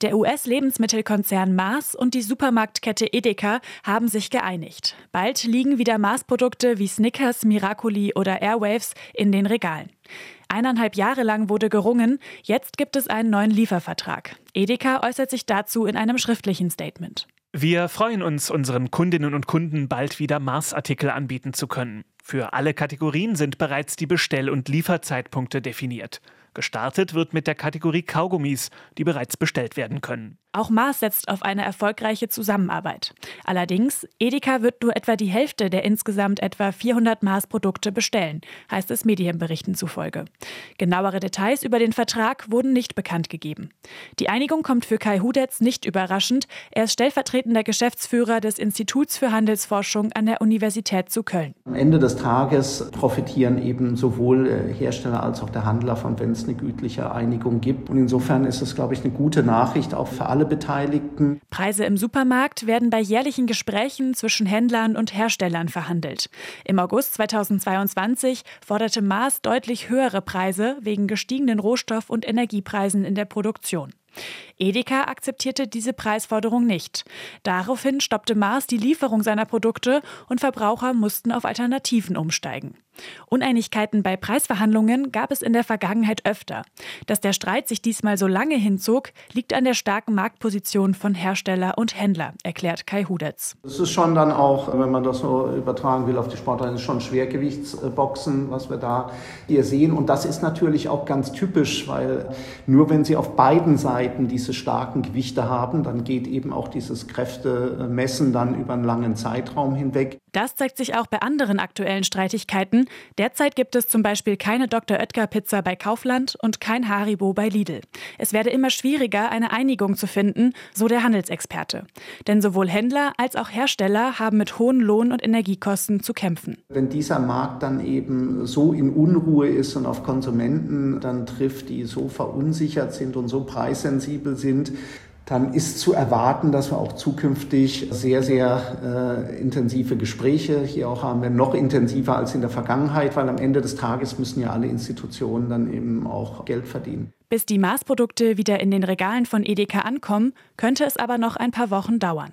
Der US-Lebensmittelkonzern Mars und die Supermarktkette Edeka haben sich geeinigt. Bald liegen wieder Mars-Produkte wie Snickers, Miracoli oder Airwaves in den Regalen. Eineinhalb Jahre lang wurde gerungen, jetzt gibt es einen neuen Liefervertrag. Edeka äußert sich dazu in einem schriftlichen Statement. Wir freuen uns, unseren Kundinnen und Kunden bald wieder Mars-Artikel anbieten zu können. Für alle Kategorien sind bereits die Bestell- und Lieferzeitpunkte definiert. Gestartet wird mit der Kategorie Kaugummis, die bereits bestellt werden können. Auch Mars setzt auf eine erfolgreiche Zusammenarbeit. Allerdings, Edeka wird nur etwa die Hälfte der insgesamt etwa 400 Mars-Produkte bestellen, heißt es Medienberichten zufolge. Genauere Details über den Vertrag wurden nicht bekannt gegeben. Die Einigung kommt für Kai Hudetz nicht überraschend. Er ist stellvertretender Geschäftsführer des Instituts für Handelsforschung an der Universität zu Köln. Am Ende des Tages profitieren eben sowohl äh, Hersteller als auch der Handler von, wenn es eine gütliche Einigung gibt. Und insofern ist es, glaube ich, eine gute Nachricht auch für alle Beteiligten. Preise im Supermarkt werden bei jährlichen Gesprächen zwischen Händlern und Herstellern verhandelt. Im August 2022 forderte Maas deutlich höhere Preise wegen gestiegenen Rohstoff- und Energiepreisen in der Produktion. Edeka akzeptierte diese Preisforderung nicht. Daraufhin stoppte Mars die Lieferung seiner Produkte und Verbraucher mussten auf Alternativen umsteigen. Uneinigkeiten bei Preisverhandlungen gab es in der Vergangenheit öfter. Dass der Streit sich diesmal so lange hinzog, liegt an der starken Marktposition von Hersteller und Händler, erklärt Kai Hudetz. Es ist schon dann auch, wenn man das so übertragen will auf die Sportler, ist schon Schwergewichtsboxen, was wir da hier sehen. Und das ist natürlich auch ganz typisch, weil nur wenn Sie auf beiden Seiten diese diese starken Gewichte haben, dann geht eben auch dieses Kräftemessen dann über einen langen Zeitraum hinweg. Das zeigt sich auch bei anderen aktuellen Streitigkeiten. Derzeit gibt es zum Beispiel keine Dr. Oetker Pizza bei Kaufland und kein Haribo bei Lidl. Es werde immer schwieriger, eine Einigung zu finden, so der Handelsexperte. Denn sowohl Händler als auch Hersteller haben mit hohen Lohn- und Energiekosten zu kämpfen. Wenn dieser Markt dann eben so in Unruhe ist und auf Konsumenten dann trifft, die so verunsichert sind und so preissensibel sind, dann ist zu erwarten, dass wir auch zukünftig sehr, sehr äh, intensive Gespräche hier auch haben werden, noch intensiver als in der Vergangenheit, weil am Ende des Tages müssen ja alle Institutionen dann eben auch Geld verdienen. Bis die Maßprodukte wieder in den Regalen von Edeka ankommen, könnte es aber noch ein paar Wochen dauern.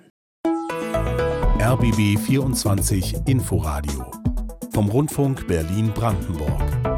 RBB 24 Inforadio vom Rundfunk Berlin-Brandenburg.